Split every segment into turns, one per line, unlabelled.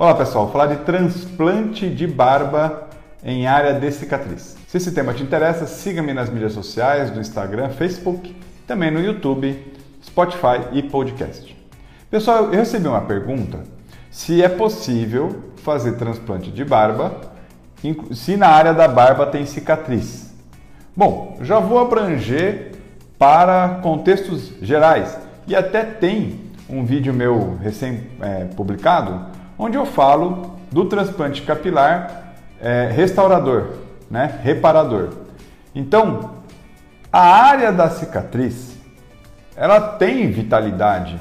Olá pessoal, vou falar de transplante de barba em área de cicatriz. Se esse tema te interessa, siga-me nas mídias sociais, no Instagram, Facebook, também no YouTube, Spotify e podcast. Pessoal, eu recebi uma pergunta se é possível fazer transplante de barba se na área da barba tem cicatriz. Bom, já vou abranger para contextos gerais e até tem um vídeo meu recém-publicado é, onde eu falo do transplante capilar é, restaurador, né? reparador. Então, a área da cicatriz, ela tem vitalidade.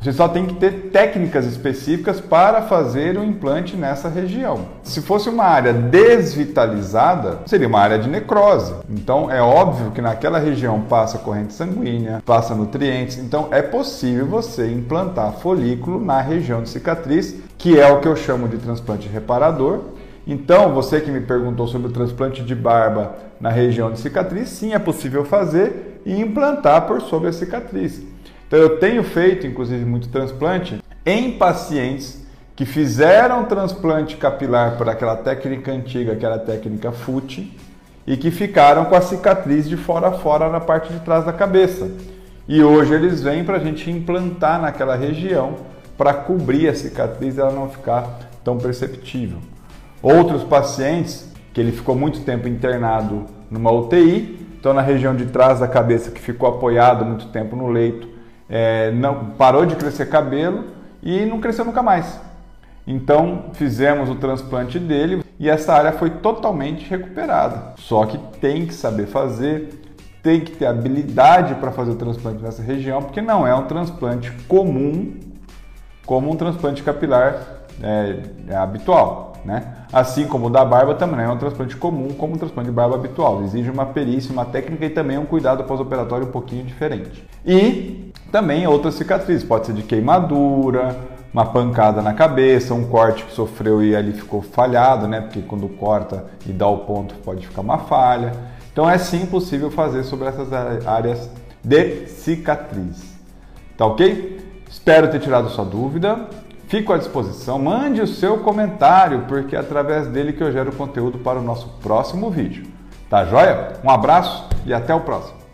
Você só tem que ter técnicas específicas para fazer o implante nessa região. Se fosse uma área desvitalizada, seria uma área de necrose. Então é óbvio que naquela região passa corrente sanguínea, passa nutrientes. Então é possível você implantar folículo na região de cicatriz que é o que eu chamo de transplante reparador. Então, você que me perguntou sobre o transplante de barba na região de cicatriz, sim, é possível fazer e implantar por sobre a cicatriz. Então, eu tenho feito, inclusive, muito transplante em pacientes que fizeram transplante capilar por aquela técnica antiga, aquela técnica FUT, e que ficaram com a cicatriz de fora a fora na parte de trás da cabeça. E hoje eles vêm para a gente implantar naquela região para cobrir a cicatriz e ela não ficar tão perceptível. Outros pacientes que ele ficou muito tempo internado numa UTI, então na região de trás da cabeça que ficou apoiado muito tempo no leito, é, não parou de crescer cabelo e não cresceu nunca mais. Então fizemos o transplante dele e essa área foi totalmente recuperada. Só que tem que saber fazer, tem que ter habilidade para fazer o transplante nessa região, porque não é um transplante comum como um transplante capilar é, é habitual. Né? Assim como o da barba também é um transplante comum, como um transplante de barba habitual. Exige uma perícia, uma técnica e também um cuidado pós-operatório um pouquinho diferente. E também outras cicatrizes, pode ser de queimadura, uma pancada na cabeça, um corte que sofreu e ali ficou falhado, né? Porque quando corta e dá o ponto pode ficar uma falha. Então é sim possível fazer sobre essas áreas de cicatriz. Tá ok? Espero ter tirado sua dúvida. Fico à disposição. Mande o seu comentário, porque é através dele que eu gero conteúdo para o nosso próximo vídeo. Tá joia? Um abraço e até o próximo.